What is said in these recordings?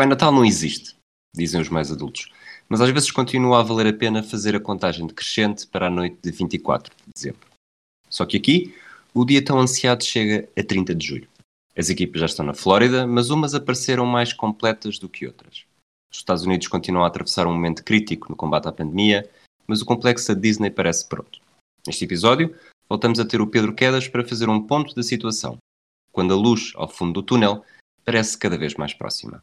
Pai Natal não existe, dizem os mais adultos, mas às vezes continua a valer a pena fazer a contagem decrescente para a noite de 24 de dezembro. Só que aqui, o dia tão ansiado chega a 30 de julho. As equipas já estão na Flórida, mas umas apareceram mais completas do que outras. Os Estados Unidos continuam a atravessar um momento crítico no combate à pandemia, mas o complexo da Disney parece pronto. Neste episódio, voltamos a ter o Pedro Quedas para fazer um ponto da situação, quando a luz ao fundo do túnel parece cada vez mais próxima.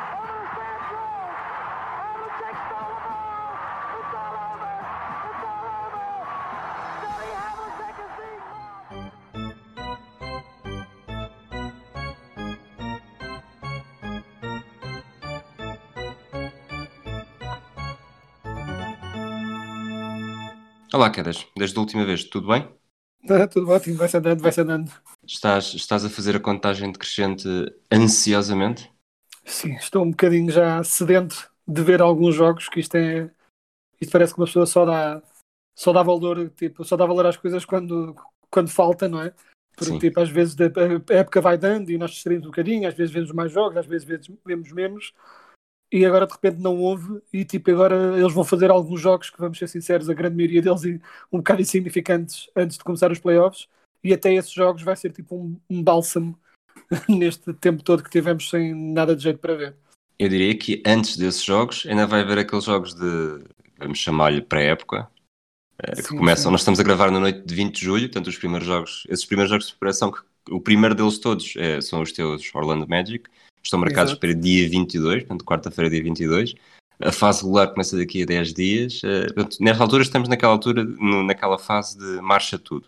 Olá, Quedas, desde a última vez, tudo bem? Tá, tudo ótimo, vai-se andando, vai-se andando. Estás, estás a fazer a contagem decrescente ansiosamente? Sim, estou um bocadinho já sedento de ver alguns jogos, que isto é. Isto parece que uma pessoa só dá, só dá valor, tipo, só dá valor às coisas quando, quando falta, não é? Porque, Sim. tipo, às vezes a época vai dando e nós distraímos um bocadinho, às vezes vemos mais jogos, às vezes vemos menos, e agora de repente não houve, e tipo, agora eles vão fazer alguns jogos que, vamos ser sinceros, a grande maioria deles e um bocado insignificantes antes de começar os playoffs, e até esses jogos vai ser tipo um, um bálsamo neste tempo todo que tivemos sem nada de jeito para ver. Eu diria que antes desses jogos ainda vai haver aqueles jogos de, vamos chamar-lhe pré-época, eh, que Sim, começam, sim. nós estamos a gravar na noite de 20 de julho, portanto os primeiros jogos, esses primeiros jogos de preparação, que o primeiro deles todos eh, são os teus Orlando Magic, estão marcados Exato. para dia 22, portanto quarta-feira dia 22, a fase regular começa daqui a 10 dias, eh, portanto, nesta altura estamos naquela altura, no- naquela fase de marcha tudo.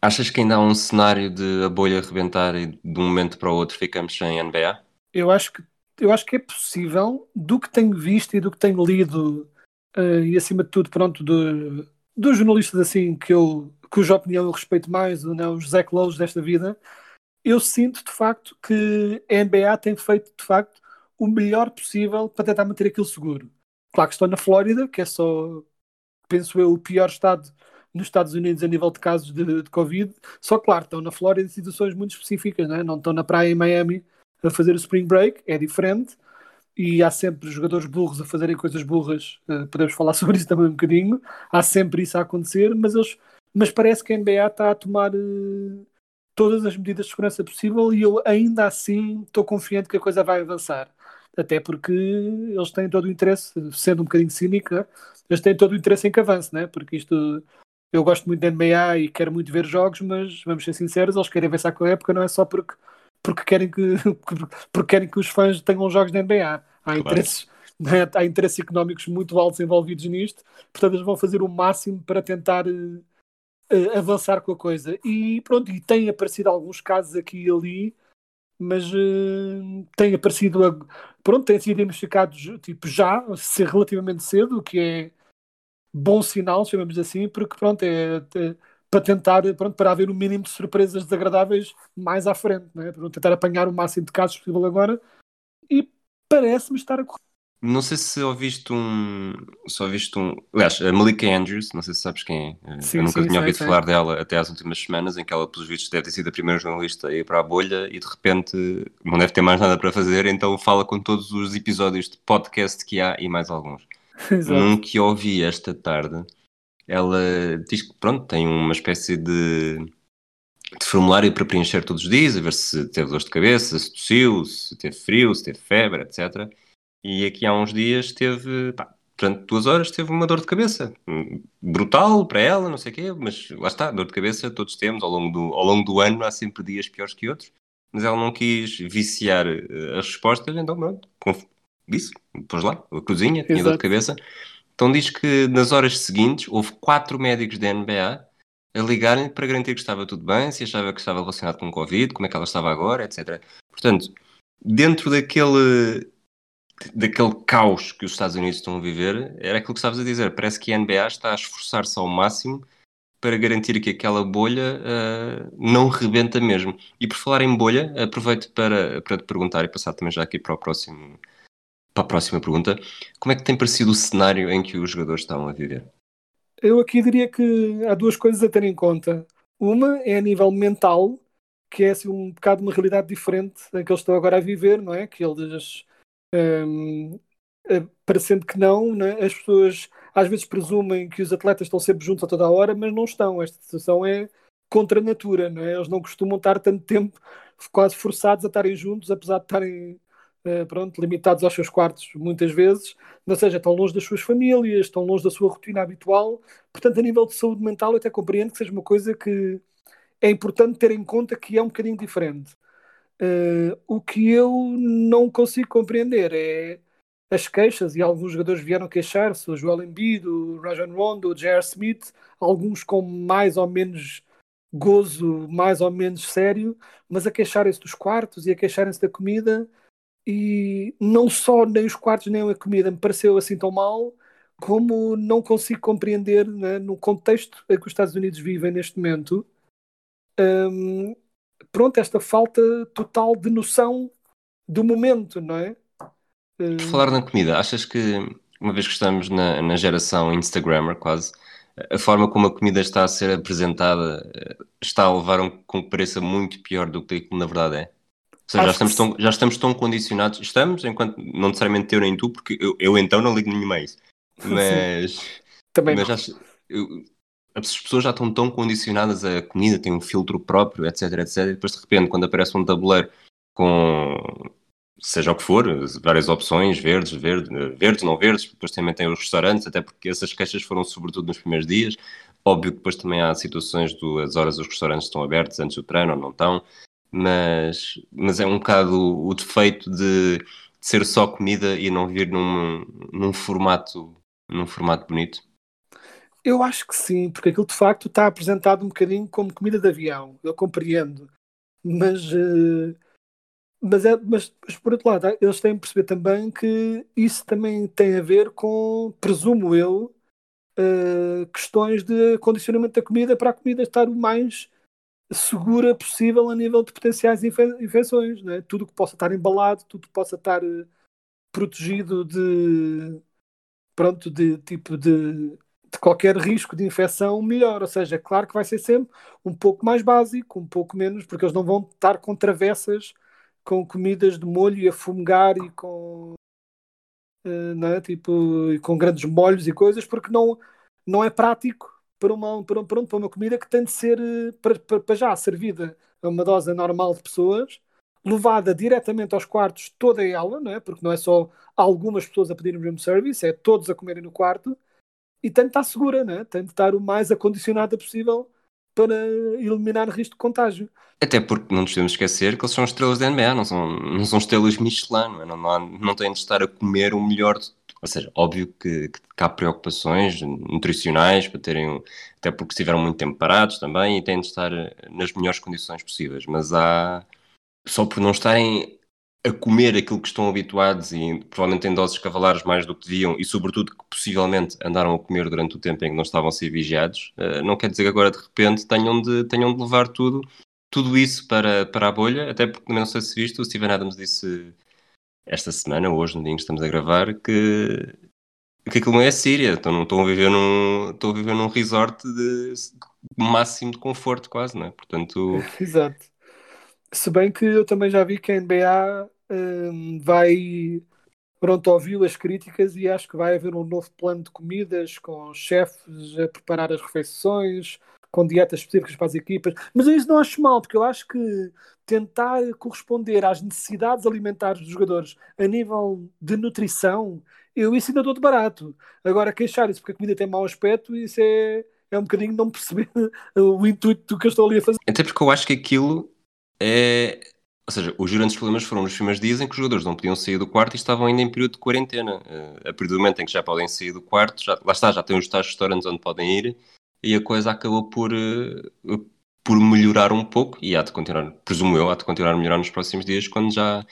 Achas que ainda há um cenário de a bolha arrebentar e de um momento para o outro ficamos sem NBA? Eu acho que eu acho que é possível, do que tenho visto e do que tenho lido, eh, e acima de tudo, pronto, de, dos jornalistas assim que eu, cuja opinião eu respeito mais, não, os Zach Lowe's desta vida, eu sinto de facto que a NBA tem feito de facto o melhor possível para tentar manter aquilo seguro. Claro que estão na Flórida, que é só, penso eu, o pior estado nos Estados Unidos a nível de casos de, de Covid. Só claro, estão na Flórida em situações muito específicas, não, é? não estão na praia em Miami a fazer o Spring Break, é diferente. E há sempre jogadores burros a fazerem coisas burras, eh, podemos falar sobre isso também um bocadinho. Há sempre isso a acontecer, mas, eles, mas parece que a NBA está a tomar eh, todas as medidas de segurança possível e eu ainda assim estou confiante que a coisa vai avançar. Até porque eles têm todo o interesse, sendo um bocadinho cínico, né? eles têm todo o interesse em que avance, né? porque isto eu gosto muito da NBA e quero muito ver jogos, mas vamos ser sinceros, eles querem avançar com a época, não é só porque, porque, querem, que, porque querem que os fãs tenham jogos da NBA. Há, interesses, né? há interesses económicos muito altos envolvidos nisto, portanto eles vão fazer o máximo para tentar eh, avançar com a coisa. E pronto, e têm aparecido alguns casos aqui e ali, mas eh, têm aparecido, a- pronto, têm sido identificados tipo, já, ser relativamente cedo, o que é bom sinal, chamamos assim, porque pronto, é, é para tentar, pronto, para haver o mínimo de surpresas desagradáveis mais à frente, né? para tentar apanhar o máximo de casos possível agora e parece-me estar a correr. Não sei se ouviste um. Se ouviste um. Aliás, a Malika Andrews, não sei se sabes quem é. Sim, Eu nunca sim, tinha ouvido sei. falar dela até às últimas semanas, em que ela, pelos vistos, deve ter sido a primeira jornalista a ir para a bolha e de repente não deve ter mais nada para fazer, então fala com todos os episódios de podcast que há e mais alguns. Exato. Num que ouvi esta tarde, ela diz que pronto, tem uma espécie de, de formulário para preencher todos os dias, a ver se teve dor de cabeça, se tossiu, se teve frio, se teve febre, etc. E aqui há uns dias teve, pá, durante duas horas teve uma dor de cabeça. Brutal para ela, não sei o quê, mas lá está, dor de cabeça todos temos, ao longo do, ao longo do ano há sempre dias piores que outros. Mas ela não quis viciar eh, as respostas, então pronto, disse, pôs lá, a cozinha, tinha dor de Exato. cabeça. Então diz que nas horas seguintes houve quatro médicos da NBA a ligarem para garantir que estava tudo bem, se achava que estava relacionado com Covid, como é que ela estava agora, etc. Portanto, dentro daquele, daquele caos que os Estados Unidos estão a viver, era aquilo que estavas a dizer. Parece que a NBA está a esforçar-se ao máximo para garantir que aquela bolha uh, não rebenta mesmo. E por falar em bolha, aproveito para, para te perguntar e passar também já aqui para, o próximo, para a próxima pergunta. Como é que tem parecido o cenário em que os jogadores estão a viver? Eu aqui diria que há duas coisas a ter em conta. Uma é a nível mental, que é assim, um bocado uma realidade diferente da que eles estão agora a viver, não é? Que eles, um, parecendo que não, não é? as pessoas às vezes presumem que os atletas estão sempre juntos a toda a hora, mas não estão. Esta situação é contra a natura, não é? Eles não costumam estar tanto tempo quase forçados a estarem juntos, apesar de estarem uh, pronto, limitados aos seus quartos muitas vezes, ou seja, estão longe das suas famílias, estão longe da sua rotina habitual. Portanto, a nível de saúde mental, eu até compreendo que seja uma coisa que é importante ter em conta que é um bocadinho diferente. Uh, o que eu não consigo compreender é as queixas, e alguns jogadores vieram queixar-se, o Joel Embiid, o Rajon Rondo, o J.R. Smith, alguns com mais ou menos gozo, mais ou menos sério, mas a queixarem-se dos quartos e a queixarem-se da comida, e não só nem os quartos nem a comida me pareceu assim tão mal, como não consigo compreender né, no contexto em que os Estados Unidos vivem neste momento, hum, pronto, esta falta total de noção do momento, não é? Por falar na comida, achas que, uma vez que estamos na, na geração Instagrammer quase, a forma como a comida está a ser apresentada eh, está a levar um com que pareça muito pior do que aquilo na verdade é? Ou seja, já estamos, tão, já estamos tão condicionados, estamos, enquanto não necessariamente eu nem tu, porque eu, eu então não ligo nenhuma a isso, mas, Também mas não. acho- eu- as pessoas já estão tão condicionadas a comida, tem um filtro próprio, etc, etc, e depois de repente quando aparece um tabuleiro com seja o que for, várias opções, verdes, verde, verdes, não verdes, depois também tem os restaurantes, até porque essas queixas foram sobretudo nos primeiros dias. Óbvio que depois também há situações das horas dos restaurantes estão abertos antes do treino ou não estão, mas, mas é um bocado o defeito de, de ser só comida e não vir num, num formato num formato bonito. Eu acho que sim, porque aquilo de facto está apresentado um bocadinho como comida de avião, eu compreendo, mas, eh, mas, é, mas, mas por outro lado, eles têm de perceber também que isso também tem a ver com, presumo eu, eh, questões de condicionamento da comida para a comida estar o mais segura possível a nível de potenciais infe- infecções, não é? Tudo que possa estar embalado, tudo que possa estar eh, protegido de pronto, de tipo de, de qualquer risco de infecção, melhor. Ou seja, claro que vai ser sempre um pouco mais básico, um pouco menos, porque eles não vão estar com travessas com comidas de molho e a fumegar e com é? tipo, e com grandes molhos e coisas, porque não, não é prático para uma, para, pronto, para uma comida que tem de ser eh, para, para, para já servida a uma dose normal de pessoas, levada diretamente aos quartos, toda ela, não é? porque não é só algumas pessoas a pedirem room service, é todos a comerem no quarto, e de estar segura, é? tem de estar o mais acondicionada possível para eliminar risco de contágio. Até porque não nos devemos esquecer que eles são estrelas da NBA, não são, não são estrelas Michelin, não, é? não, não, não têm de estar a comer o melhor. de- ou seja, óbvio que, que há preocupações nutricionais para terem, até porque estiveram muito tempo parados também e têm de estar nas melhores condições possíveis. Mas há, só por não estarem a comer aquilo que estão habituados e provavelmente em doses cavalares mais do que deviam e sobretudo que possivelmente andaram a comer durante o tempo em que não estavam a ser vigiados, eh, não quer dizer que agora de repente tenham de, tenham de levar tudo, tudo isso para, para a bolha, até porque também não sei se viste, o Steven Adams disse esta semana, hoje, no dia em que estamos a gravar, que, que aquilo não é Síria, estão, estão, a viver num, estão a viver num resort de máximo de conforto quase, não é? Portanto, Exato. Se bem que eu também já vi que a NBA hum, vai pronto, ouviu as críticas e acho que vai haver um novo plano de comidas com chefes a preparar as refeições, com dietas específicas para as equipas. Mas isso não acho mal, porque eu acho que tentar corresponder às necessidades alimentares dos jogadores a nível de nutrição, eu isso ainda dou de barato. Agora, queixar-se porque a comida tem mau aspecto, isso é, é um bocadinho não perceber o intuito do que eu estou ali a fazer. até porque eu acho que aquilo é. Ou seja, os grandes problemas foram nos primeiros dias em que os jogadores não podiam sair do quarto e estavam ainda em período de quarentena. Eh, a partir do momento em que já podem sair do quarto, já, lá está, já têm os tais restaurantes onde podem ir e a coisa acabou por, eh, por melhorar um pouco e há de continuar, presumo eu, há de continuar a melhorar nos próximos dias quando já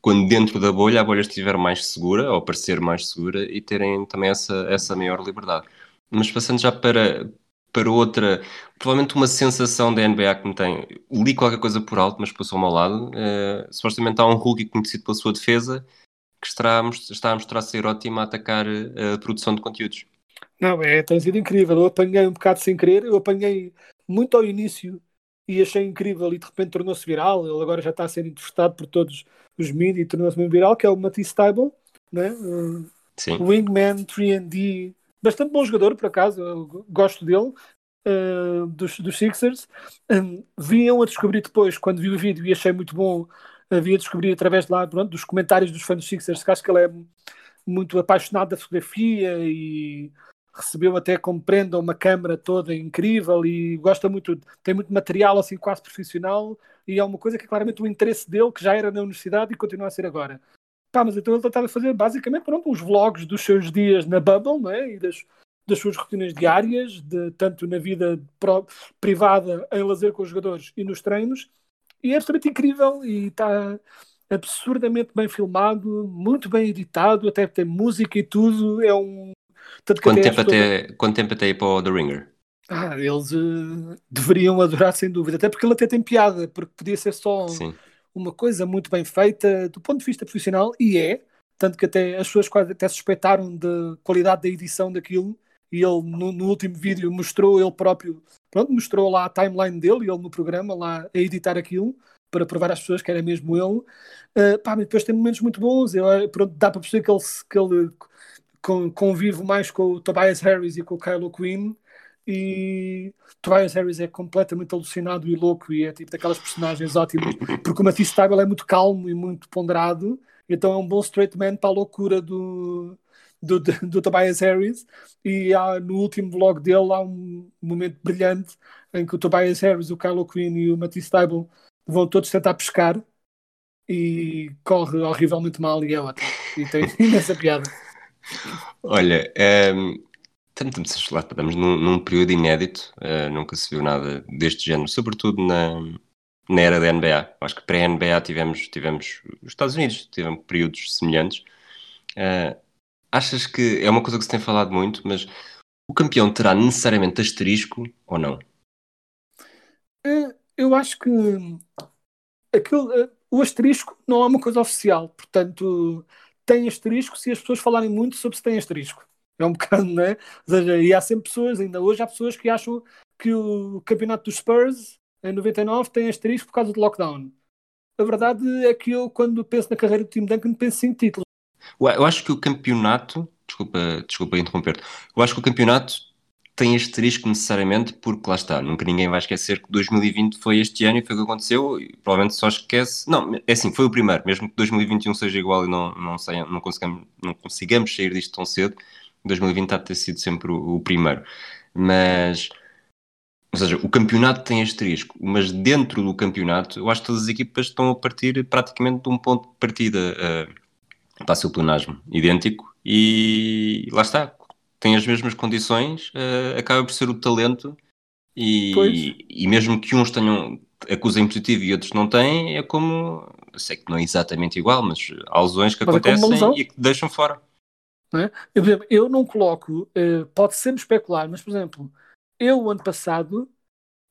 quando dentro da bolha a bolha estiver mais segura ou parecer mais segura e terem também essa, essa maior liberdade. Mas passando já para, para outra, provavelmente uma sensação da NBA que me tem. Li qualquer coisa por alto, mas passou-me ao lado. Uh, supostamente há um rookie conhecido pela sua defesa que está a, está a mostrar ser ótimo a atacar eh, a produção de conteúdos. Não, é, tem sido incrível. Eu apanhei um bocado sem querer, eu apanhei muito ao início e achei incrível e de repente tornou-se viral. Ele agora já está a ser interpretado por todos os mídias e tornou-se mesmo viral, que é o Matisse Tybalt, né? Sim. Wingman 3D, bastante bom jogador por acaso, eu gosto dele. Uh, dos, dos Sixers um, vinham a descobrir depois, quando vi o vídeo e achei muito bom, havia descobrir através de lá, pronto, dos comentários dos fãs dos Sixers, que acho que ele é muito apaixonado da fotografia e recebeu até como prenda uma câmera toda incrível e gosta muito, tem muito material assim quase profissional e é uma coisa que é claramente o interesse dele, que já era na universidade e continua a ser agora. Pá, mas então ele tentava fazer basicamente pronto, uns vlogs dos seus dias na Bubble não é? e das, das suas rotinas diárias, de, tanto na vida pro, privada, em lazer com os jogadores e nos treinos, e é absolutamente incrível e está absurdamente bem filmado, muito bem editado, até tem música e tudo, é um tanto quanto, tempo até, quanto tempo até ir para o The Ringer? Ah, eles uh, deveriam adorar sem dúvida, até porque ele até tem piada, porque podia ser só Sim. Uma coisa muito bem feita do ponto de vista profissional, e é, tanto que até as pessoas quase até suspeitaram da qualidade da edição daquilo, e ele no, no, último vídeo mostrou ele próprio, pronto, mostrou lá a timeline dele, ele no programa, lá a editar aquilo, para provar às pessoas que era mesmo ele. Uh, pá, mas depois tem momentos muito bons, eu, pronto, dá para perceber que ele, que ele convive mais com o Tobias Harris e com o Kylo Quinn e Tobias Harris é completamente alucinado e louco e é tipo daquelas personagens ótimas porque o Matisse Tybalt é muito calmo e muito ponderado então é um bom straight man para a loucura do, do, do, do Tobias Harris. E há, no último vlog dele há um momento brilhante em que o Tobias Harris, o Kylo Quinn e o Matisse Tybalt vão todos tentar pescar e corre horrivelmente mal e é ótimo. E tem imensa piada. Olha, um, estamos, num, num, período inédito, uh, nunca se viu nada deste género, sobretudo na, na era da NBA. Acho que pré-NBA tivemos, tivemos os Estados Unidos, tiveram períodos semelhantes. Uh, achas que é uma coisa que se tem falado muito, mas o campeão terá necessariamente asterisco ou não? Uh, eu acho que o asterisco não é uma coisa oficial, portanto tem asterisco se as pessoas falarem muito sobre se tem asterisco. É um bocado, não é? Ou seja, e há sempre pessoas, ainda hoje há pessoas que acham que o campeonato dos Spurs em 99 tem asterisco por causa do lockdown. A verdade é que eu, quando penso na carreira do Tim Duncan, penso em títulos. Eu acho que o campeonato, desculpa, desculpa interromper, eu acho que o campeonato tem asterisco necessariamente, porque lá está, nunca ninguém vai esquecer que 2020 foi este ano e foi o que aconteceu, e provavelmente só esquece. Não, é assim, foi o primeiro, mesmo que 2021 seja igual e não, não, saia, não, consigamos, não consigamos sair disto tão cedo, 2020 há de ter sido sempre o, o primeiro. Mas, ou seja, o campeonato tem asterisco, mas dentro do campeonato, eu acho que todas as equipas estão a partir praticamente de um ponto de partida. Uh, passa o plenasmo idêntico e lá está, tem as mesmas condições, uh, acaba por ser o talento e, e mesmo que uns tenham acusem positivo e outros não têm, é como sei que não é exatamente igual, mas há lesões que mas é acontecem é e que deixam fora. É? eu, por exemplo, eu não coloco, uh, pode sempre especular, mas por exemplo, eu ano passado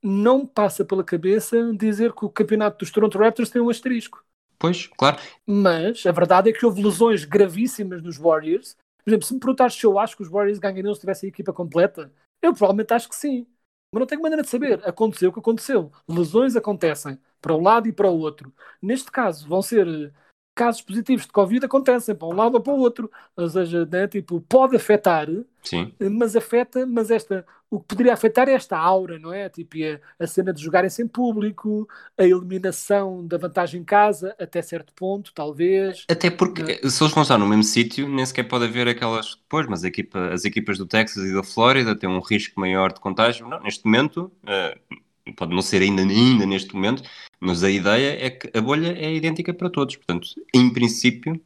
não passa pela cabeça dizer que o campeonato dos Toronto Raptors tem um asterisco. Pois, claro. Mas a verdade é que houve lesões gravíssimas nos Warriors por exemplo, se me perguntares se eu acho que os Warriors ganhariam se tivessem a equipa completa, eu provavelmente acho que sim. Mas não tenho maneira de saber. Aconteceu o que aconteceu. Lesões acontecem para um lado e para o outro. Neste caso, vão ser casos positivos de Covid acontecem para um lado ou para o outro. Ou seja, né, tipo, pode afetar, Sim. mas afeta, mas esta, o que poderia afetar é esta aura, não é? Tipo, a, a cena de jogarem sem público, a eliminação da vantagem em casa, até certo ponto, talvez. Até porque é? se eles vão estar no mesmo sítio, nem sequer pode haver aquelas. Pois, mas equipa, as equipas do Texas e da Flórida têm um risco maior de contágio. Não, neste momento, uh, pode não ser ainda, ainda neste momento, mas a ideia é que a bolha é idêntica para todos. Portanto, em princípio,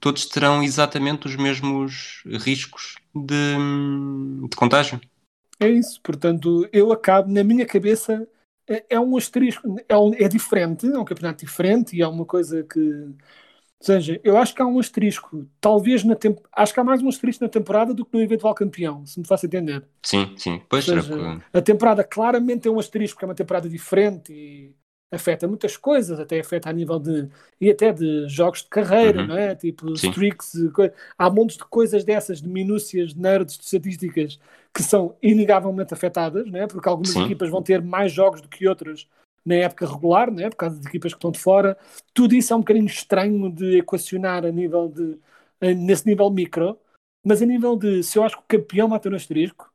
todos terão exatamente os mesmos riscos de, de contágio. É isso. Portanto, eu acabo, na minha cabeça, é, é um asterisco. É, é diferente, é um campeonato diferente e é uma coisa que seja, eu acho que há um asterisco, talvez na temp... acho que há mais um asterisco na temporada do que no eventual campeão, se me faço entender. Sim, sim. Pois seja, a temporada claramente tem um asterisco, porque é uma temporada diferente e afeta muitas coisas, até afeta a nível de e até de jogos de carreira, Uhum. não é? Tipo Sim. streaks, há montes de coisas dessas, de minúcias, de nerds, de estatísticas que são inegavelmente afetadas, não é? Porque algumas Sim. equipas vão ter mais jogos do que outras na época regular, não é? Por causa de equipas que estão de fora. Tudo isso é um bocadinho estranho de equacionar a nível de nesse nível micro, mas a nível de se eu acho que o campeão mata no asterisco,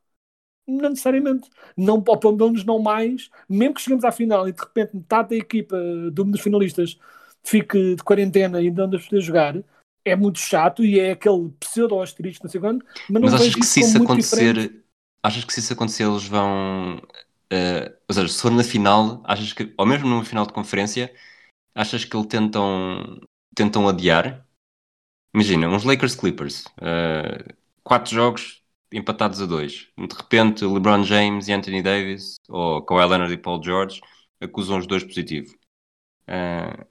não necessariamente. Não, ou pelo menos não mais. Mesmo que chegamos à final e de repente metade da equipa de um dos finalistas fique de quarentena e ainda anda poder jogar, é muito chato e é aquele pseudo asterisco, não sei quando. Mas, não Mas achas que se isso acontecer, diferente. achas que se isso acontecer eles vão, eh, ou seja, se for na final, achas que, ou mesmo numa final de conferência, achas que eles tentam, tentam adiar? Imagina, uns Lakers Clippers, eh, quatro jogos empatados a dois. De repente, LeBron James e Anthony Davis, ou Kawhi Leonard e Paul George, acusam os dois positivo. Eh,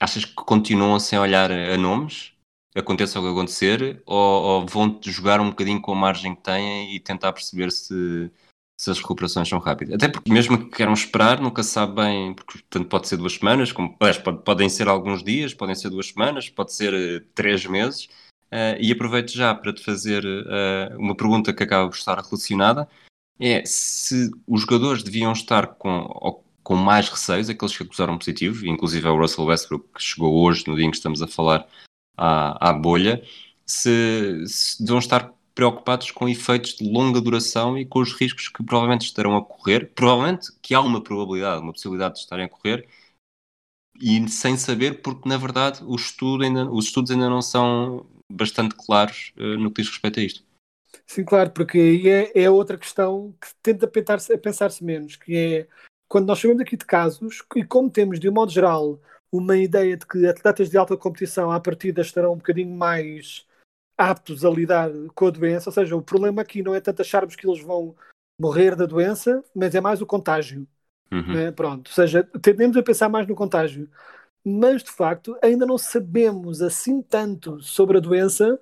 achas que continuam sem olhar a nomes? aconteça o que acontecer, ou, ou vão jogar um bocadinho com a margem que têm e tentar perceber se, se as recuperações são rápidas. Até porque, mesmo que queiram esperar, nunca sabe bem, porque tanto pode ser duas semanas, como pode- podem ser alguns dias, podem ser duas semanas, pode ser eh, três meses. Eh, e aproveito já para te fazer eh, uma pergunta que acaba por estar relacionada: é se os jogadores deviam estar com, com mais receios, aqueles que acusaram positivo, inclusive é o Russell Westbrook, que chegou hoje, no dia em que estamos a falar, à, à bolha, se, se deviam estar preocupados com efeitos de longa duração e com os riscos que provavelmente estarão a correr. Provavelmente que há uma probabilidade, uma possibilidade de estarem a correr, e sem saber, porque na verdade estudo ainda, os estudos ainda não são bastante claros eh, no que diz respeito a isto. Sim, claro, porque aí é, é outra questão que tenta pensar-se pensar menos, que é quando nós sabemos aqui de casos, e como temos de um modo geral uma ideia de que atletas de alta competição à partida estarão um bocadinho mais aptos a lidar com a doença, ou seja, o problema aqui não é tanto acharmos que eles vão morrer da doença, mas é mais o contágio. Uhum. né? Pronto, ou seja, tendemos a pensar mais no contágio, mas de facto ainda não sabemos assim tanto sobre a doença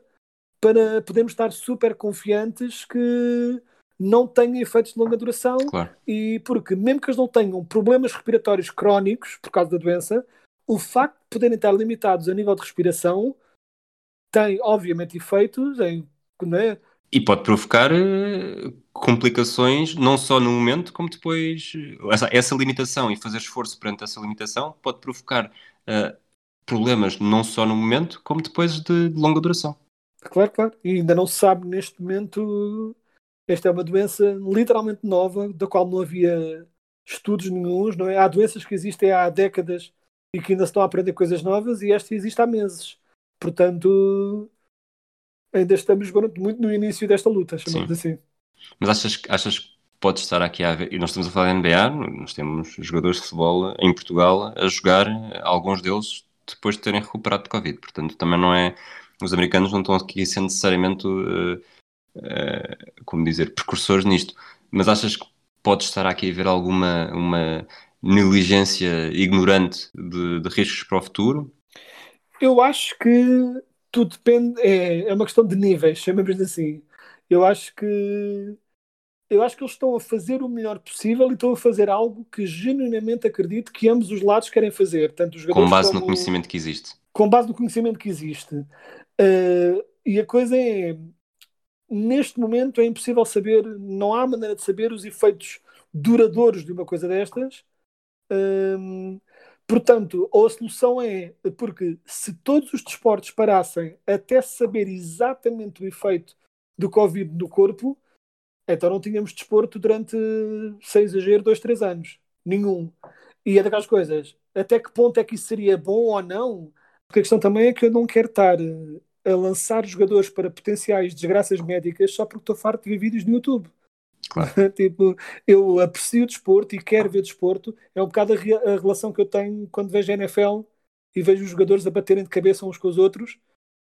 para podermos estar super confiantes que não tenha efeitos de longa duração Claro. e porque mesmo que eles não tenham problemas respiratórios crónicos por causa da doença, o facto de poderem estar limitados a nível de respiração tem obviamente efeitos em né? E pode provocar eh, complicações, não só no momento, como depois. eh, Essa, essa limitação e fazer esforço perante essa limitação pode provocar eh, problemas não só no momento, como depois de, de longa duração. Claro, claro. E ainda não se sabe neste momento. Esta é uma doença literalmente nova, da qual não havia estudos nenhuns, não é? Há doenças que existem há décadas e que ainda se estão a aprender coisas novas, e esta existe há meses. Portanto, ainda estamos muito no início desta luta, chamamos assim. Mas achas, que- achas que pode estar aqui a haver. E nós estamos a falar da NBA, nós temos jogadores de futebol em Portugal a jogar, alguns deles depois de terem recuperado de Covid. Portanto, também não é. Os americanos não estão aqui a ser necessariamente, eh, eh, como dizer, precursores nisto. Mas achas que pode estar aqui a haver alguma uma negligência ignorante de, de riscos para o futuro? Eu acho que tudo depende, é, é uma questão de níveis, chamamos assim. Eu acho que eu acho que eles estão a fazer o melhor possível e estão a fazer algo que genuinamente acredito que ambos os lados querem fazer, tanto os Com base como, no conhecimento que existe. com base no conhecimento que existe. Uh, e a coisa é, neste momento é impossível saber, não há maneira de saber os efeitos duradouros de uma coisa destas. Um, portanto, ou a solução é, porque se todos os desportos parassem até saber exatamente o efeito do Covid no corpo, então não tínhamos desporto durante, sem exagero, dois, três anos. Nenhum. E é daquelas coisas, até que ponto é que isso seria bom ou não? Porque a questão também é que eu não quero estar a lançar jogadores para potenciais desgraças médicas só porque estou farto de ver vídeos no YouTube. Claro. tipo, eu aprecio o desporto e quero ver desporto. É um bocado a, re a relação que eu tenho quando vejo a NFL e vejo os jogadores a baterem de cabeça uns com os outros.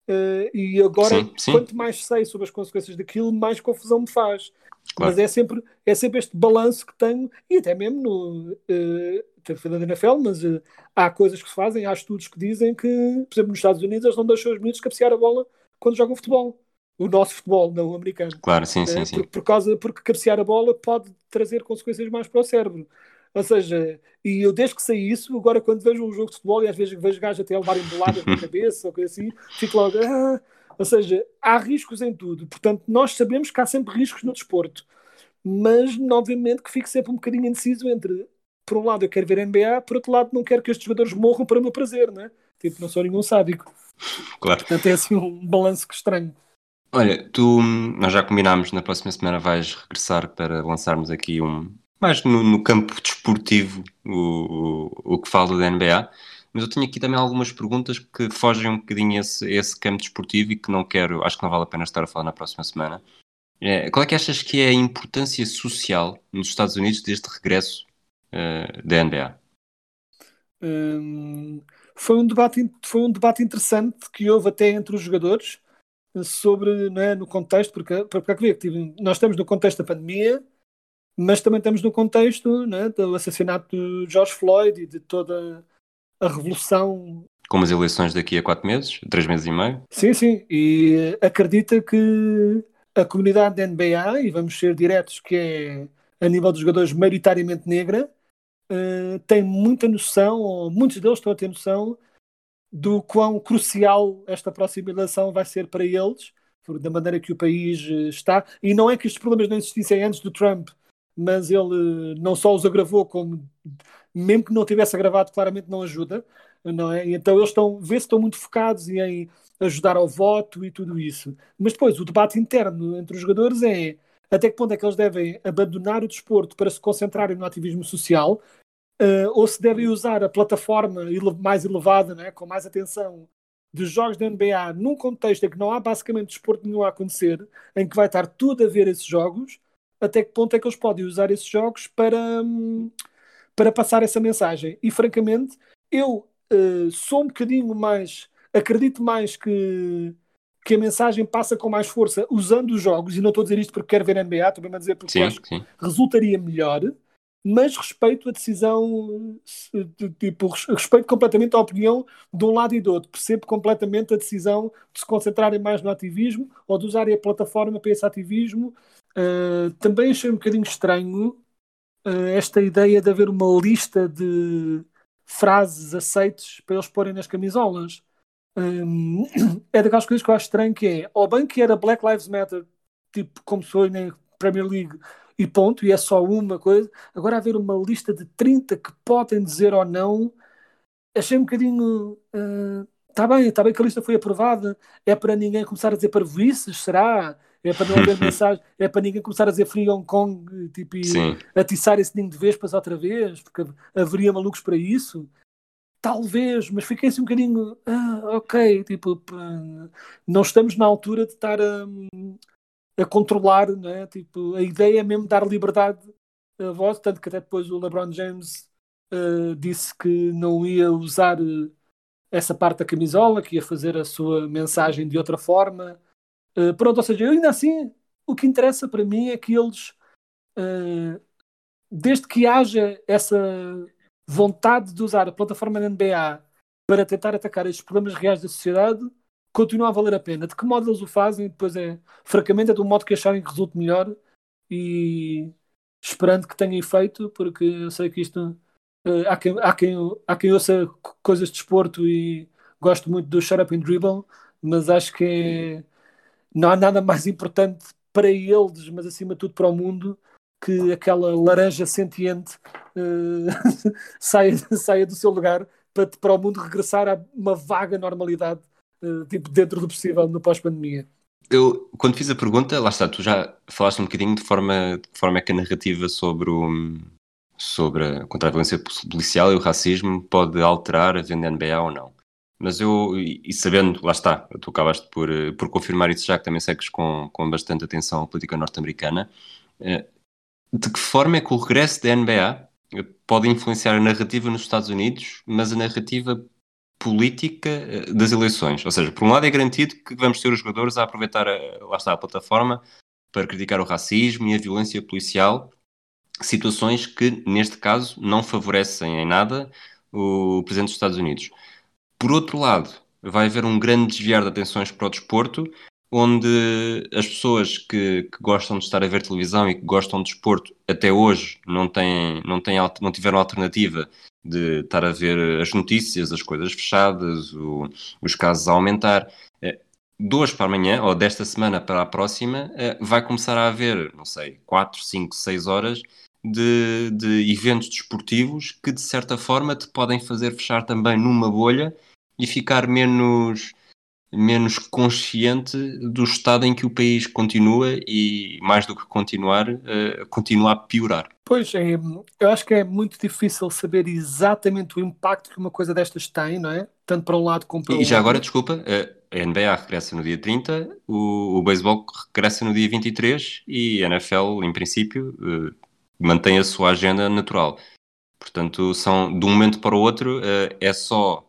Uh, e agora, Sim, sim. quanto mais sei sobre as consequências daquilo, mais confusão me faz. Claro. Mas é sempre, é sempre este balanço que tenho, e até mesmo no uh, da NFL, mas uh, há coisas que se fazem, há estudos que dizem que, por exemplo, nos Estados Unidos, eles não deixam os miúdos cabecear a bola quando jogam futebol. O nosso futebol, não o americano. Claro, sim, sim, Eh, sim. Por, por causa, porque cabecear a bola pode trazer consequências mais para o cérebro. Ou seja, e eu desde que sei isso, agora quando vejo um jogo de futebol e às vezes vejo gajos até levarem boladas na cabeça ou coisa assim, fico logo. "Ah." Ou seja, há riscos em tudo. Portanto, nós sabemos que há sempre riscos no desporto. Mas, obviamente, que fico sempre um bocadinho indeciso entre, por um lado, eu quero ver NBA, por outro lado, não quero que estes jogadores morram para o meu prazer, né? Tipo, não sou nenhum sádico. Claro. Portanto, é assim um balanço que estranho. Olha, tu, nós já combinámos, na próxima semana vais regressar para lançarmos aqui um, mais no, no campo desportivo, o, o, o que falo da NBA, mas eu tenho aqui também algumas perguntas que fogem um bocadinho esse, esse campo desportivo e que não quero, acho que não vale a pena estar a falar na próxima semana. É, qual é que achas que é a importância social nos Estados Unidos deste regresso eh, da NBA? Hum, foi, um debate, foi um debate interessante que houve até entre os jogadores sobre, não é, no contexto, porque, porque há que ver, que nós estamos no contexto da pandemia, mas também estamos no contexto é, do assassinato do George Floyd e de toda a revolução Como as eleições daqui a quatro meses, três meses e meio? Sim, sim, e acredita que a comunidade da NBA, e vamos ser diretos, que é a nível dos jogadores maioritariamente negra, eh, tem muita noção, ou muitos deles estão a ter noção, do quão crucial esta próxima eleição vai ser para eles, da maneira que o país eh, está. E não é que estes problemas não existissem antes do Trump, mas ele eh, não só os agravou, como mesmo que não tivesse agravado, claramente não ajuda. Não é? Então eles estão, vê-se estão muito focados em ajudar ao voto e tudo isso. Mas depois o debate interno entre os jogadores é até que ponto é que eles devem abandonar o desporto para se concentrarem no ativismo social eh, ou se devem usar a plataforma mais elevada, né, com mais atenção, dos jogos da NBA num contexto em que não há basicamente desporto nenhum a acontecer, em que vai estar tudo a ver esses jogos, até que ponto é que eles podem usar esses jogos para, hum, para passar essa mensagem. E francamente, eu eh, sou um bocadinho mais, acredito mais que, que a mensagem passa com mais força usando os jogos, e não estou a dizer isto porque quero ver NBA, estou mesmo a dizer porque Sim, acho que sim. resultaria melhor, mas respeito a decisão, se- de- tipo, res- respeito completamente a opinião de um lado e do outro. Percebo completamente a decisão de se concentrarem mais no ativismo ou de usarem a plataforma para esse ativismo. Uh, também achei um bocadinho estranho uh, esta ideia de haver uma lista de frases aceites para eles porem nas camisolas. Um, é daquelas coisas que eu acho estranho que é, ou bem que era Black Lives Matter, tipo como foi na Premier League, e ponto, e é só uma coisa. Agora haver uma lista de 30 que podem dizer ou não, achei um bocadinho. Está bem, está bem que a lista foi aprovada. É para ninguém começar a dizer parvoices, será? É para não haver mensagem, é para ninguém começar a dizer Free Hong Kong tipo, e Sim. atiçar esse ninho de vespas outra vez, porque haveria malucos para isso. Talvez, mas fiquei assim um bocadinho. Ah, ok, tipo, não estamos na altura de estar a, a controlar, não é? Tipo, a ideia é mesmo dar liberdade a voz, tanto que até depois o LeBron James ah, disse que não ia usar eh, essa parte da camisola, que ia fazer a sua mensagem de outra forma. Uh, pronto, ou seja, eu ainda assim, o que interessa para mim é que eles, uh, desde que haja essa vontade de usar a plataforma da NBA para tentar atacar estes problemas reais da sociedade, continua a valer a pena. De que modo eles o fazem, depois é, francamente, é do modo que acharem que resulte melhor e esperando que tenha efeito, porque eu sei que isto. Uh, há, quem, há, quem, há quem ouça coisas de desporto e gosto muito do Shut Up and Dribble, mas acho que é não há nada mais importante para eles, mas acima de tudo para o mundo, que aquela laranja sentiente uh, saia, saia do seu lugar para, para o mundo regressar a uma vaga normalidade, tipo dentro do possível no pós-pandemia. Eu, quando fiz a pergunta, lá está, tu já falaste um bocadinho de forma, de forma que a narrativa sobre, o, sobre a, contra a violência policial e o racismo pode alterar a venda NBA ou não. Mas eu, e sabendo, lá está, tu acabaste por, por confirmar isso já, que também segues com, com bastante atenção a política norte-americana, de que forma é que o regresso da NBA pode influenciar a narrativa nos Estados Unidos, mas a narrativa política eh, das eleições. Ou seja, por um lado é garantido que vamos ter os jogadores a aproveitar, a, lá está, a plataforma para criticar o racismo e a violência policial, situações que, neste caso, não favorecem em nada o Presidente dos Estados Unidos. Por outro lado, vai haver um grande desviar de atenções para o desporto, onde as pessoas que, que, gostam de estar a ver televisão e que gostam de desporto até hoje não, têm, não, têm, não tiveram alternativa de estar a ver as notícias, as coisas fechadas, o, os casos a aumentar. Eh, hoje para amanhã, ou desta semana para a próxima, eh, vai começar a haver, não sei, 4, 5, 6 horas de, de eventos desportivos que, de certa forma, te podem fazer fechar também numa bolha e ficar menos menos consciente do estado em que o país continua e, mais do que continuar, uh, continua a piorar. Pois, é, eu acho que é muito difícil saber exatamente o impacto que uma coisa destas tem, não é? Tanto para um lado como para o outro. E já agora, desculpa, a NBA regressa no dia 30, o, o beisebol regressa no dia 23 e a NFL, em princípio, uh, mantém a sua agenda natural. Portanto, são de um momento para o outro, uh, é só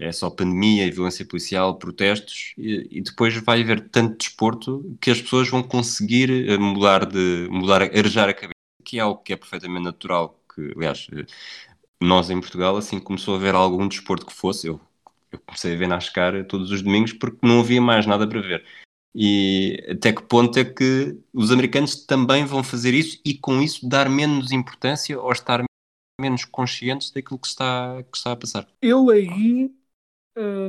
é só pandemia violência policial, protestos, e, e, depois vai haver tanto desporto que as pessoas vão conseguir eh, mudar de mudar, arejar a cabeça, que é algo que é perfeitamente natural, que aliás, eh, nós em Portugal, assim começou a haver algum desporto que fosse, eu, eu comecei a ver NASCAR todos os domingos porque não havia mais nada para ver. E até que ponto é que os americanos também vão fazer isso e com isso dar menos importância ou estar menos conscientes daquilo que está, que está a passar? Eu aí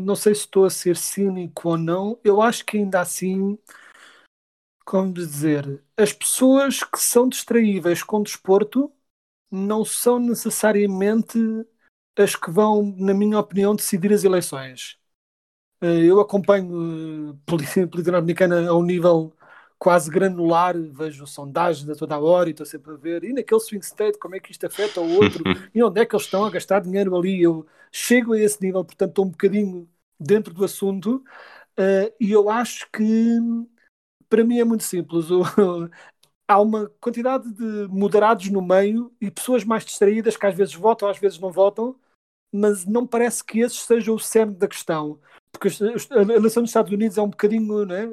não sei se estou a ser cínico ou não, eu acho que ainda assim, como dizer, as pessoas que são distraíveis com desporto não são necessariamente as que vão, na minha opinião, decidir as eleições. Eh, eu acompanho a política americana a um nível quase granular, vejo sondagens a toda a hora e estou sempre a ver, e naquele swing state, como é que isto afeta o outro, e onde é que eles estão a gastar dinheiro ali. Eu chego a esse nível, portanto estou um bocadinho dentro do assunto, uh, e eu acho que para mim é muito simples. há uma quantidade de moderados no meio e pessoas mais distraídas que às vezes votam, às vezes não votam, mas não parece que esse seja o cerne da questão. Porque a eleição dos Estados Unidos é um bocadinho, né,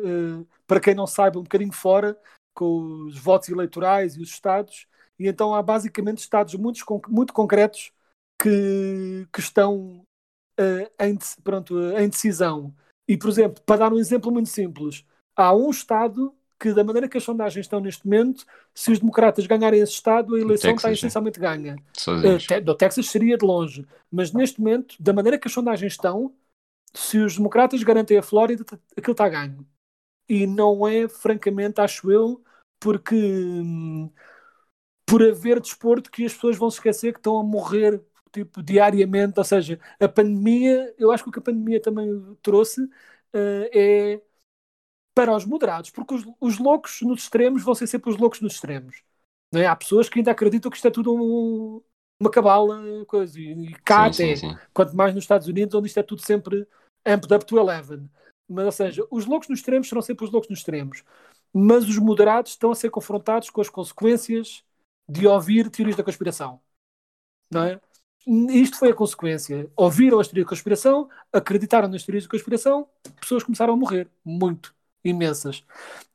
para quem não saiba, um bocadinho fora, com os votos eleitorais e os estados, e então há basicamente estados muito, muito concretos que, que estão uh, em, pronto, em decisão. E, por exemplo, para dar um exemplo muito simples, há um estado que, da maneira que as sondagens estão neste momento, se os democratas ganharem esse estado, a eleição Texas, está essencialmente ganha. Uh, do Texas seria de longe. Mas neste momento, da maneira que as sondagens estão, se os democratas garantem a Flórida, aquilo está ganho e não é, francamente, acho eu, porque hum, por haver desporto que as pessoas vão se esquecer que estão a morrer tipo, diariamente, ou seja, a pandemia, eu acho que o que a pandemia também trouxe uh, é para os moderados, porque os, os, loucos nos extremos vão ser sempre os loucos nos extremos. Não é? Há pessoas que ainda acreditam que isto é tudo um, uma cabala, coisa, e cá sim, até, sim, sim. quanto mais nos Estados Unidos, onde isto é tudo sempre amped up to 11. Mas, ou seja, os loucos nos extremos serão sempre os loucos nos extremos. Mas os moderados estão a ser confrontados com as consequências de ouvir teorias da conspiração. Não é? Isto foi a consequência. Ouviram as teorias da conspiração, acreditaram nas teorias da conspiração, pessoas começaram a morrer. Muito imensas.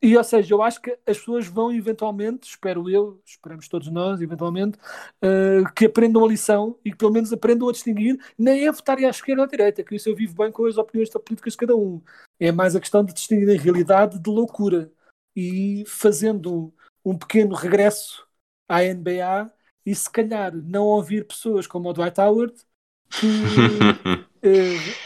E, ou seja, eu acho que as pessoas vão eventualmente, espero eu, esperamos todos nós, eventualmente, uh, que aprendam a lição e que pelo menos aprendam a distinguir, nem é votar à esquerda ou à direita, que isso eu vivo bem com as opiniões políticas de cada um. É mais a questão de distinguir a realidade de loucura. E fazendo um pequeno regresso à NBA e se calhar não ouvir pessoas como o Dwight Howard que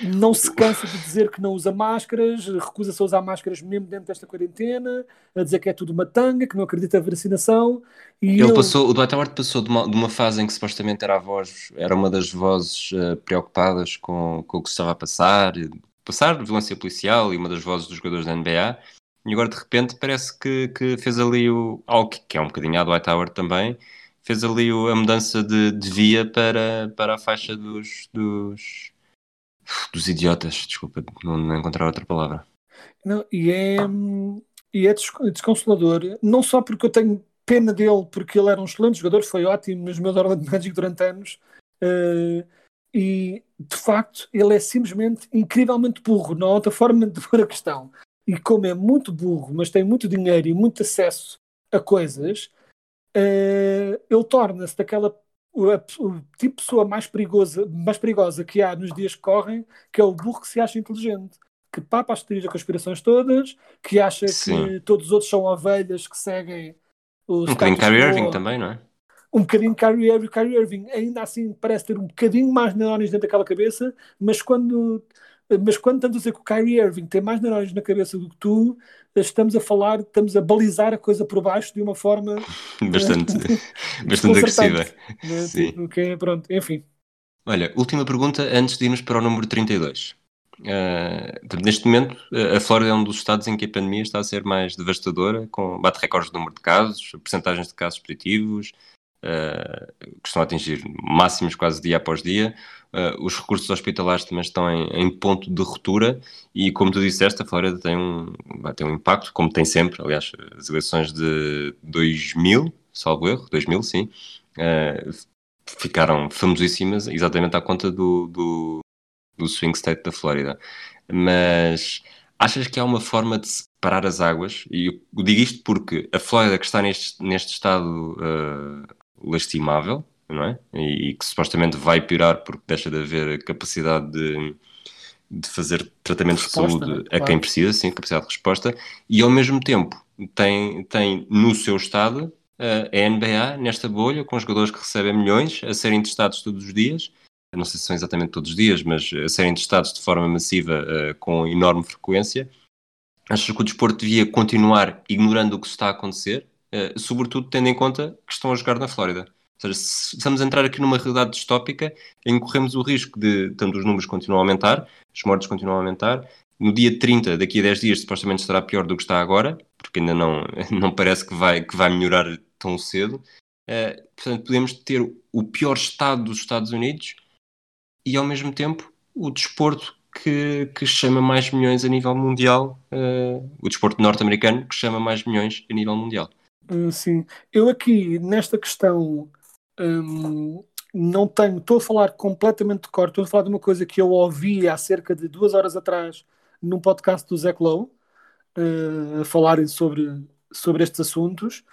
não se cansa de dizer que não usa máscaras, recusa-se a usar máscaras mesmo dentro desta quarentena, a dizer que é tudo uma tanga, que não acredita na vacinação. E ele, ele... passou, o Dwight Howard passou de uma, de uma, fase em que supostamente era a voz, era uma das vozes uh, preocupadas com, com o que se estava a passar, passar violência policial e uma das vozes dos jogadores da NBA. E agora de repente parece que, que fez ali o, algo que é um bocadinho a Dwight Howard também, fez ali a mudança de, de via para, para a faixa dos, dos, dos idiotas, desculpa, não, encontrar outra palavra. Não, e é, e é desconsolador, não só porque eu tenho pena dele, porque ele era um excelente jogador, foi ótimo nos meus Orlando Magic durante anos, uh, e de facto, ele é simplesmente incrivelmente burro, não outra forma de pôr a questão. E como é muito burro, mas tem muito dinheiro e muito acesso a coisas, uh, ele torna-se daquela o, o, tipo de pessoa mais perigosa, mais perigosa que há nos dias que correm, que é o burro que se acha inteligente, que papa as teorias das conspirações todas, que acha Sim. que todos os outros são ovelhas que seguem o Um bocadinho Kyrie Irving também, não é? Um bocadinho Kyrie Irving, Kyrie Irving ainda assim parece ter um bocadinho mais neurônios dentro daquela cabeça, mas quando mas quando estamos a dizer que o Kyrie Irving tem mais neurônios na cabeça do que tu, estamos a falar, estamos a balizar a coisa por baixo de uma forma bastante, bastante agressiva. Né? Sim. Okay, pronto, enfim. Olha, última pergunta antes de irmos para o número 32. Uh, neste momento, a Flórida é um dos estados em que a pandemia está a ser mais devastadora, com bate recordes de número de casos, percentagens de casos positivos, que estão a atingir máximos quase dia após dia. Uh, os recursos hospitalares também estão em, em, ponto de ruptura e, como tu disseste, a Flórida tem um, vai ter um impacto, como tem sempre. Aliás, as eleições de 2000, salvo erro, 2000, sim, uh, ficaram famosíssimas exatamente à conta do, do, do swing state da Flórida. Mas achas que há uma forma de separar as águas? E eu digo isto porque a Flórida, que está neste, neste estado uh, lastimável, não é? E, e, que supostamente vai piorar porque deixa de haver capacidade de, de fazer tratamentos de saúde né? a quem precisa, sim, capacidade de resposta, e ao mesmo tempo tem, tem no seu estado a NBA nesta bolha, com jogadores que recebem milhões a serem testados todos os dias, não sei se são exatamente todos os dias, mas a serem testados de forma massiva uh, com enorme frequência. Acho que o desporto devia continuar ignorando o que está a acontecer, uh, sobretudo tendo em conta que estão a jogar na Flórida. Ou seja, se estamos a entrar aqui numa realidade distópica em que corremos o risco de, tanto os números continuam a aumentar, os mortos continuam a aumentar, no dia 30, daqui a 10 dias, supostamente estará pior do que está agora, porque ainda não, não parece que vai, que vai melhorar tão cedo. Uh, portanto, podemos ter o pior estado dos Estados Unidos e, ao mesmo tempo, o desporto que, que chama mais milhões a nível mundial, uh, o desporto norte-americano que chama mais milhões a nível mundial. Uh, sim, eu aqui nesta questão um, não tenho, estou a falar completamente de cor, estou a falar de uma coisa que eu ouvi há cerca de duas horas atrás num podcast do Zé Lowe, uh, a falarem sobre, sobre estes assuntos,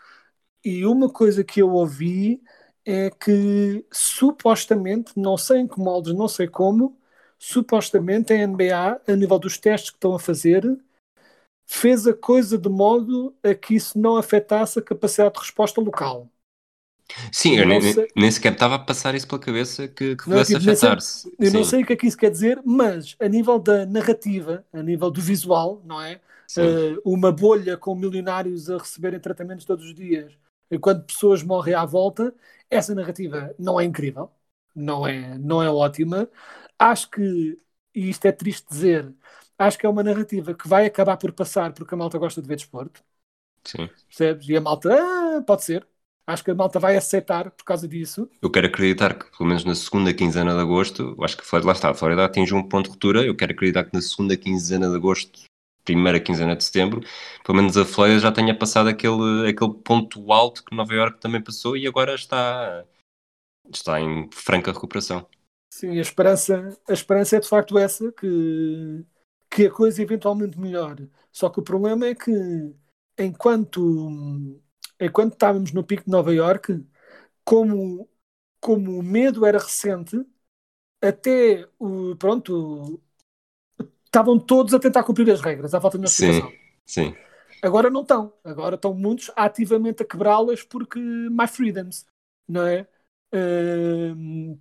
e uma coisa que eu ouvi é que supostamente, não sei em que moldes, não sei como, supostamente a NBA, a nível dos testes que estão a fazer, fez a coisa de modo a que isso não afetasse a capacidade de resposta local. Sim, eu nem, sei... nem, sequer estava a passar isso pela cabeça que, que pudesse afetar-se. Eu não sei o que é que isso quer dizer, mas a nível da narrativa, a nível do visual, não é? Uh, uma bolha com milionários a receberem tratamentos todos os dias, enquanto pessoas morrem à volta, essa narrativa não é incrível, não é, não é ótima. Acho que, e isto é triste dizer, acho que é uma narrativa que vai acabar por passar porque a malta gosta de ver desporto. Sim. Percebes? E a malta, ah, pode ser, Acho que a malta vai aceitar por causa disso. Eu quero acreditar que, pelo menos na segunda quinzena de agosto, acho que lá está, a Flórida atinge um ponto de ruptura. Eu quero acreditar que na segunda quinzena de agosto, primeira quinzena de setembro, pelo menos a Flórida já tenha passado aquele, aquele ponto alto que Nova York também passou e agora está, está em franca recuperação. Sim, a esperança, a esperança é de facto essa, que, que a coisa eventualmente melhore. Só que o problema é que enquanto enquanto é estávamos no pico de Nova York, como, como o medo era recente, até o, pronto, estavam todos a tentar cumprir as regras à falta de uma explicação. Sim, sim. Agora não estão. Agora estão muitos ativamente a quebrá-las porque my freedoms, não é?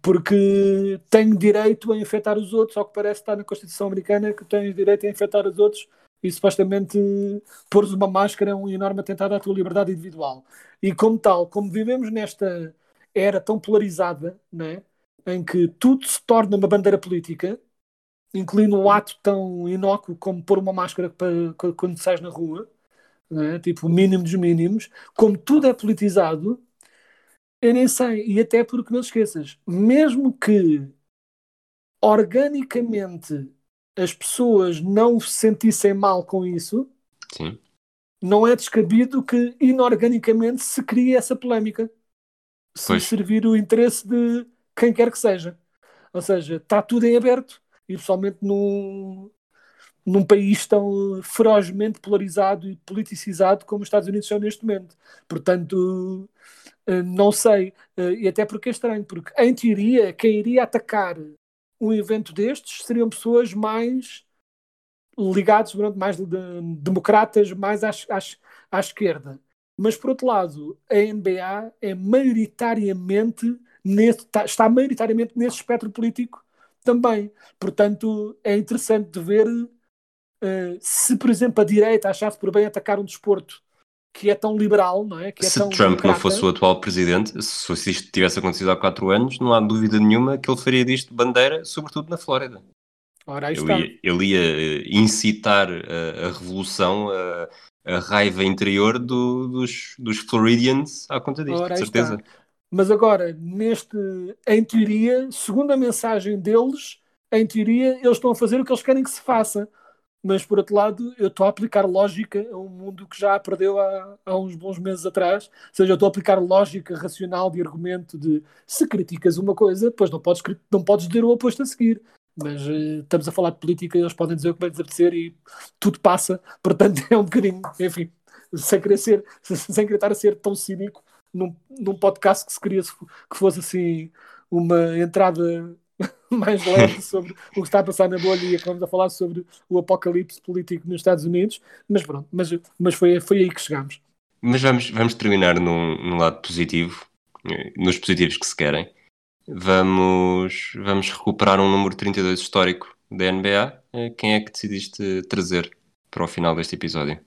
Porque tenho direito a infectar os outros, ao que parece estar na Constituição Americana que tens direito a infectar os outros e supostamente pôres uma máscara é um enorme atentado à tua liberdade individual. E como tal, como vivemos nesta era tão polarizada, né, em que tudo se torna uma bandeira política, incluindo um ato tão inócuo como pôr uma máscara para, quando sais na rua, né, tipo o mínimo dos mínimos, como tudo é politizado, eu nem sei. E até porque não esqueças, mesmo que organicamente as pessoas não se sentissem mal com isso, Sim. não é descabido que inorganicamente se crie essa polémica. Se pois. servir o interesse de quem quer que seja. Ou seja, está tudo em aberto e pessoalmente num, num país tão ferozmente polarizado e politicizado como os Estados Unidos são neste momento. Portanto, eh, não sei. Eh, e até porque é estranho, porque em teoria, quem iria atacar um evento destes seriam pessoas mais ligadas, mais de, democratas, mais à, à, à esquerda. Mas, por outro lado, a NBA é maioritariamente nesse, está, está maioritariamente nesse espectro político também. Portanto, é interessante de ver uh, se, por exemplo, a direita achasse por bem atacar um desporto que é tão liberal, não é? Que é se Trump democrata. não fosse o atual presidente, se isto tivesse acontecido há quatro anos, não há dúvida nenhuma que ele faria disto bandeira, sobretudo na Flórida. Ora, aí Ele está. ia, ele ia eh, incitar a, a revolução, a, a raiva interior do- dos, dos Floridians à conta disto, Ora, aí certeza. está. Mas agora, neste, em teoria, segundo a mensagem deles, em teoria, eles estão a fazer o que eles querem que se faça. Mas, por outro lado, eu estou a aplicar lógica a um mundo que já perdeu há, há uns bons meses atrás. Ou seja, eu estou a aplicar lógica racional de argumento de se criticas uma coisa, depois não podes, não podes dizer o oposto a seguir. Mas eh, estamos a falar de política, eles podem dizer o que bem desaparecer e tudo passa. Portanto, é um bocadinho, enfim, sem querer, ser, sem querer estar a ser tão cínico num, num podcast que se queria que fosse assim uma entrada mais leve sobre o que está a passar na bolha e acabamos a falar sobre o apocalipse político nos Estados Unidos, mas pronto, mas, mas foi, foi aí que chegámos. Mas vamos, vamos terminar num, num lado positivo, nos positivos que se querem. Vamos, vamos recuperar um número 32 histórico da NBA. Eh, Quem é que decidiste trazer para o final deste episódio?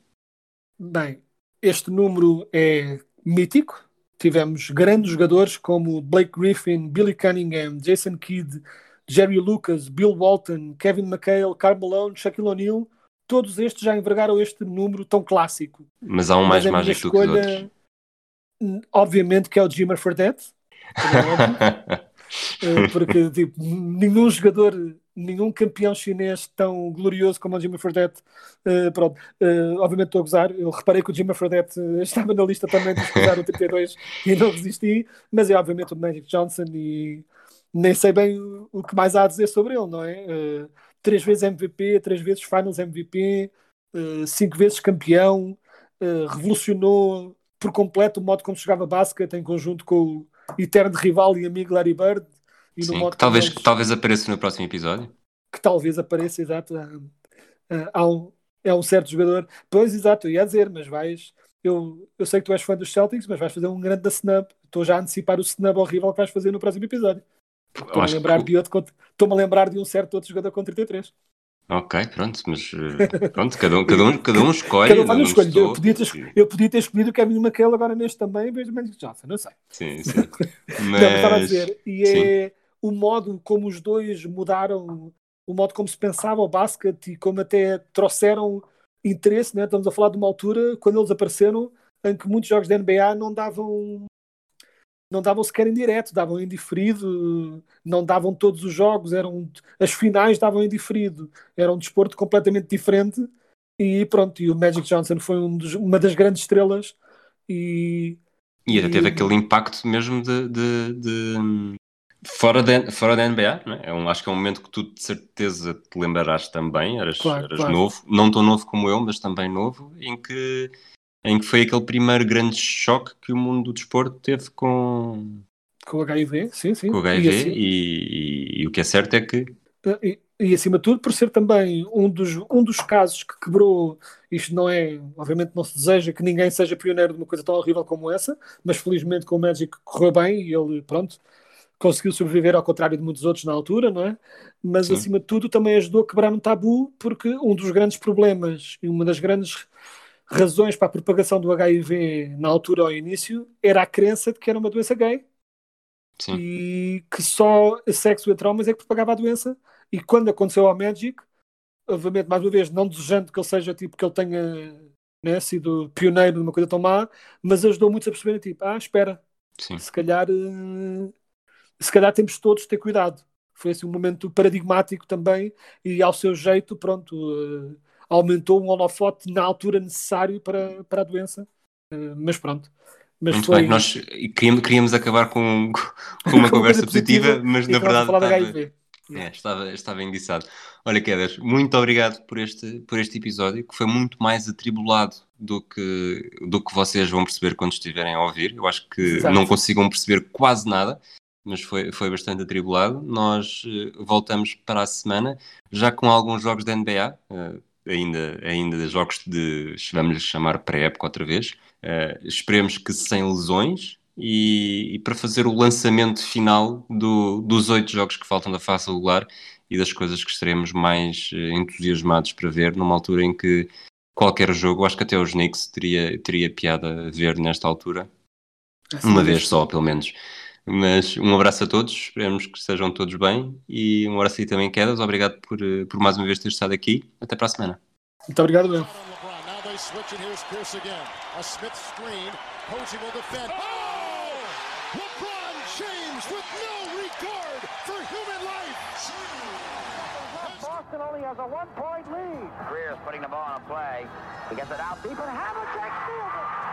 Bem, este número é mítico. Tivemos grandes jogadores como Blake Griffin, Billy Cunningham, Jason Kidd, Jerry Lucas, Bill Walton, Kevin McHale, Karl Malone, Shaquille O'Neal. Todos estes já envergaram este número tão clássico. Mas há um mais Mas mágico do que os outros. escolha, hum, obviamente, que é o Jimmer Fredette. é. Eh, porque tipo, nenhum jogador, nenhum campeão chinês tão glorioso como o Jimmy Fredette, eh, pronto, eh, obviamente estou a gozar, eu reparei que o Jimmy Fredette eh, estava na lista também de escolher o 32 e não resisti, mas é obviamente o Magic Johnson e nem sei bem o, que mais há a dizer sobre ele, não é? Eh, três vezes MVP, três vezes Finals MVP, eh, cinco vezes campeão, eh, revolucionou por completo o modo como se jogava basquete em conjunto com o eterno rival e amigo Larry Bird e Sim, que talvez, que talvez apareça no próximo episódio. que talvez apareça, exato. há um, é um certo jogador. Pois, exato, eu ia dizer, mas vais. Eu, eu sei que tu és fã dos Celtics, mas vais fazer um grande da snub. Estou já a antecipar o snub horrível que vais fazer no próximo episódio. Estou-me a lembrar que- de outro. Estou-me a lembrar de um certo outro jogador com 33. Ok, pronto, mas eh, pronto, cada um, cada um, cada um escolhe. Cada um faz não uma escolha. estou- Eu podia, ter, Sim, eu podia ter escolhido o Kevin McHale agora neste também, em vez Magic Johnson, não sei. sim, sim. Não, mas estava a dizer, e é o modo como os dois mudaram, o modo como se pensava o basquete e como até trouxeram interesse, né? estamos a falar de uma altura quando eles apareceram em que muitos jogos da NBA não davam não davam sequer em direto, davam em diferido, não davam todos os jogos, eram as finais davam em diferido, era um desporto completamente diferente e pronto, e o Magic Johnson foi um dos- uma das grandes estrelas e E até teve aquele impacto mesmo de, de- de- fora, da, fora da NBA, não é? É um- acho que é um momento que tu de certeza te lembrarás também, eras, Claro, eras claro. novo, não tão novo como eu, mas também novo, em que, em que foi aquele primeiro grande choque que o mundo do desporto teve com, com o HIV, sim, sim. com o E HIV, assim- e, e- e o que é certo é que E, e, acima de tudo por ser também um dos, um dos casos que quebrou, isto não é, obviamente não se deseja que ninguém seja pioneiro de uma coisa tão horrível como essa, mas felizmente com o Magic correu bem e ele, pronto, conseguiu sobreviver ao contrário de muitos outros na altura, não é? Mas Sim. acima de tudo também ajudou a quebrar um tabu, porque um dos grandes problemas e uma das grandes razões para a propagação do HIV na altura ao início era a crença de que era uma doença gay sim, e que só sexo entre homens é que propagava a doença. E quando aconteceu ao Magic, obviamente, mais uma vez, não desejando que ele seja tipo que ele tenha né, sido pioneiro numa coisa tão má, mas ajudou muito a perceber tipo, ah, espera, sim. se calhar eh, se calhar temos todos de ter cuidado. Foi assim um momento paradigmático também, e ao seu jeito, pronto, eh, aumentou um holofote na altura necessário para, para a doença. Eh, mas pronto. Mas Muito foi bem, nós queríamos, queríamos acabar com, com uma conversa positiva, mas na verdade estava, é, estava, estava enguiçado. Olha, Quedas, muito obrigado por este, por este episódio, que foi muito mais atribulado do que, do que vocês vão perceber quando estiverem a ouvir. Eu acho que Exato. não consigam perceber quase nada, mas foi, foi bastante atribulado. Nós eh, voltamos para a semana, já com alguns jogos da NBA, eh, ainda, ainda jogos de, vamos chamar pré-época outra vez. Eh, esperemos que sem lesões e, e para fazer o lançamento final do- dos oito jogos que faltam da fase regular e das coisas que estaremos mais eh, entusiasmados para ver numa altura em que qualquer jogo, acho que até os Knicks teria, teria piada a ver nesta altura, Assim uma vez só pelo menos. Mas um abraço a todos, esperemos que estejam todos bem e um abraço aí também, Quedas. Obrigado por, eh, por mais uma vez ter estado aqui. Até para a semana. Muito obrigado, meu. on LeBron. Now they switch, and here's Pierce again. A Smith screen. Posey will defend. Oh! LeBron James with no regard for human life. Boston only has a one-point lead. Greer's putting the ball on a play. He gets it out deep, and Havlicek steals it.